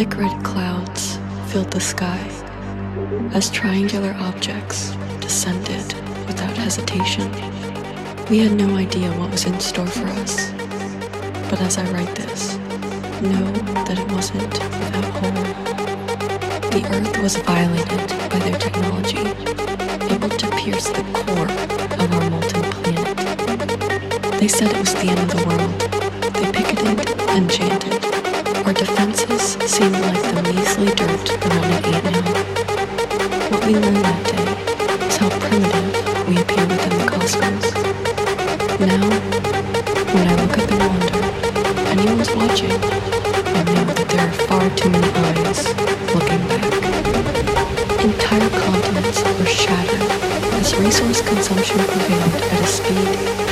Thick red clouds filled the sky as triangular objects descended without hesitation. We had no idea what was in store for us, but as I write this, know that it wasn't without horror. The Earth was violated by their technology, able to pierce the core of our molten planet. They said it was the end of the world. They picketed and chanted. Our defenses seemed like the measly dirt around an anthill. What we learned that day is how primitive we appear within the cosmos. Now, when I look up and wonder, anyone's watching, I know that there are far too many eyes looking back. Entire continents were shattered as resource consumption prevailed at a speed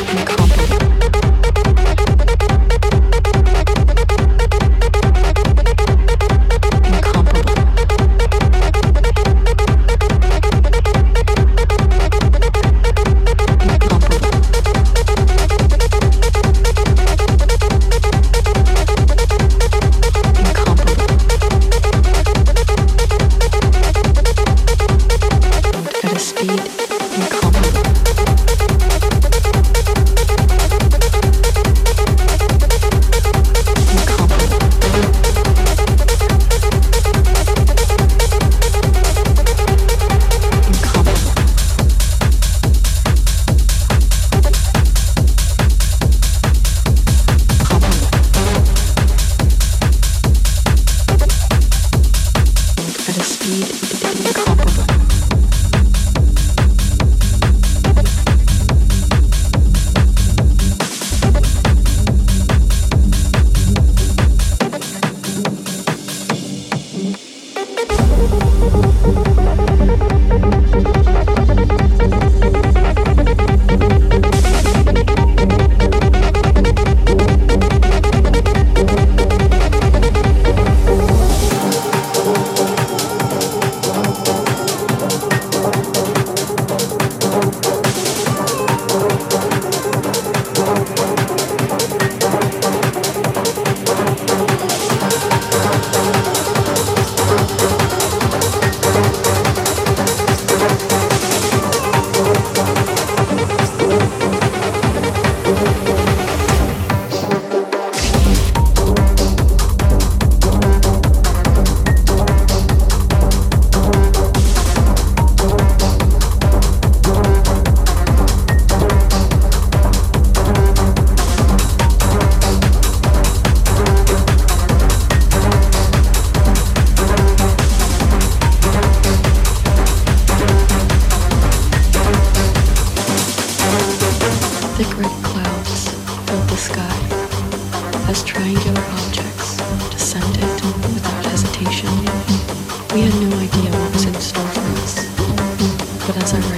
objects, descended without hesitation. We had no idea what was in store for us, but as I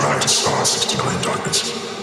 tried to solace its dwelling darkness.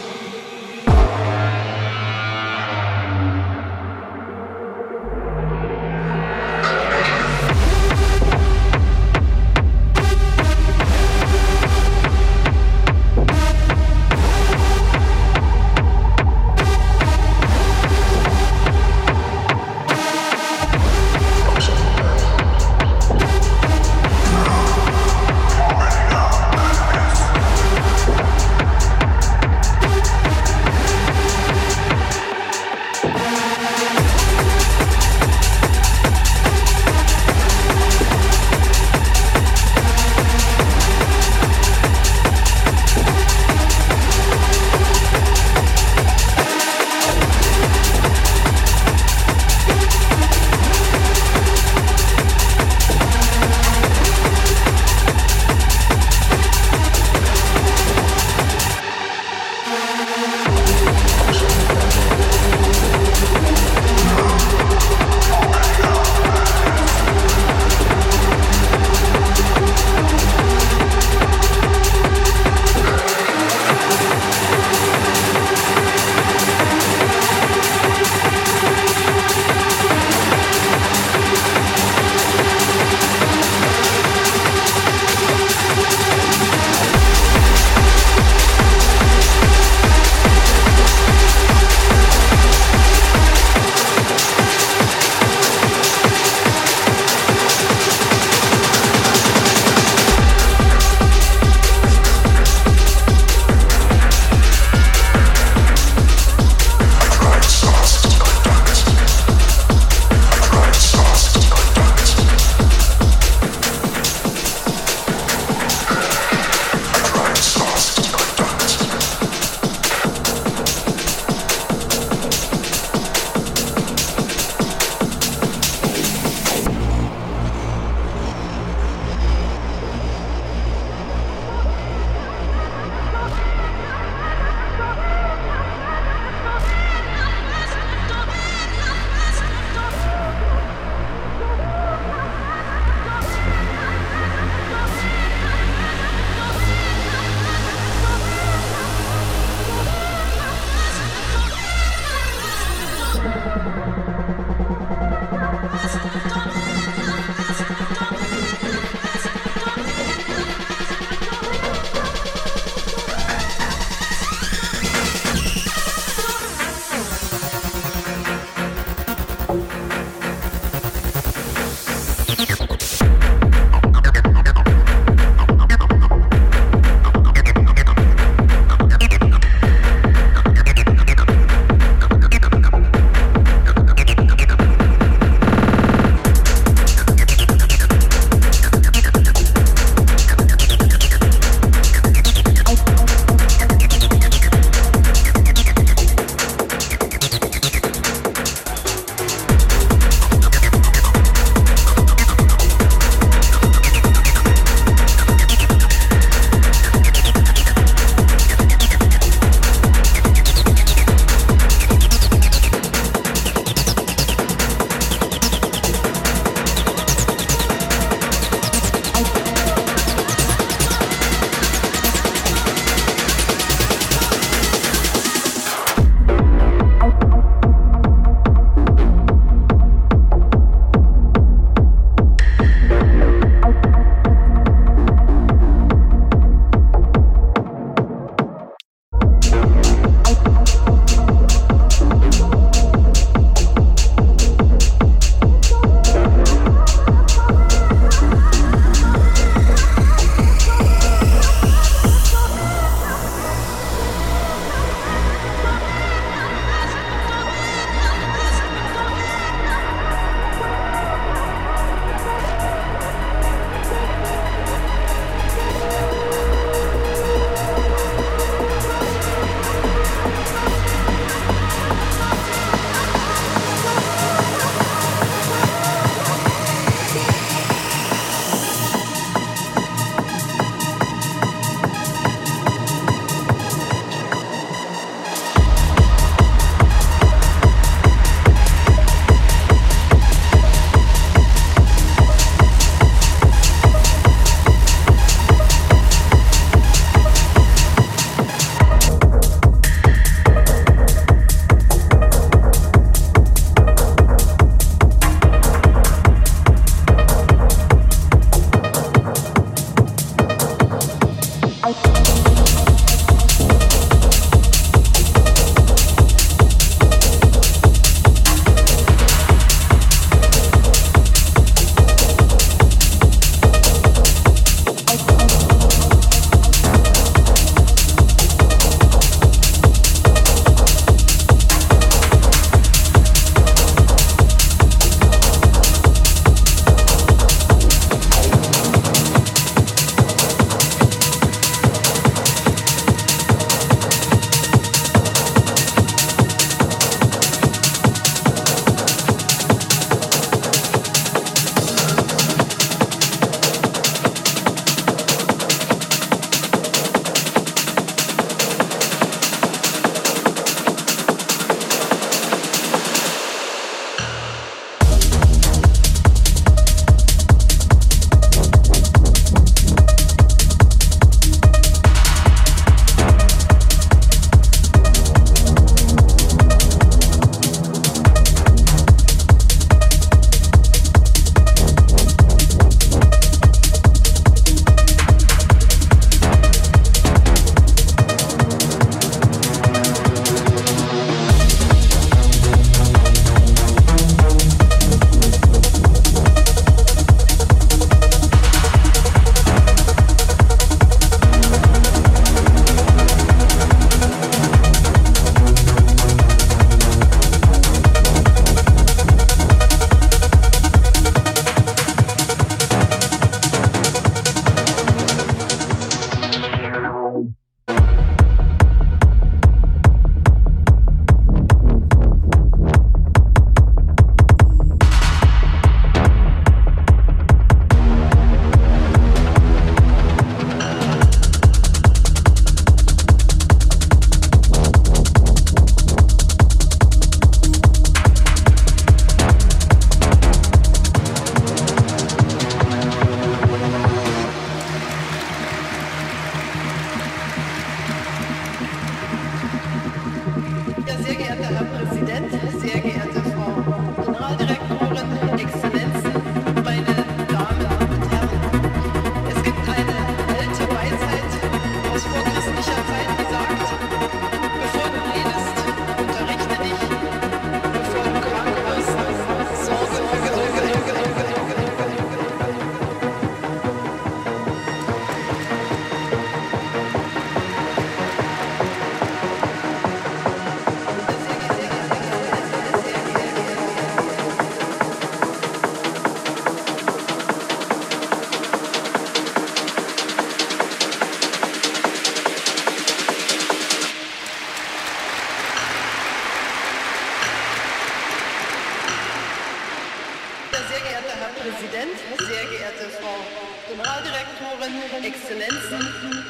Präsident, sehr geehrte Frau Generaldirektorin, Exzellenzen,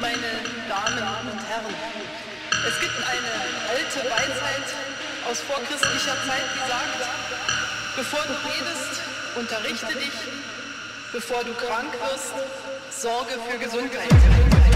meine Damen und Herren. Es gibt eine alte Weisheit aus vorchristlicher Zeit, die sagt, bevor du redest, unterrichte dich, bevor du krank wirst, sorge für Gesundheit.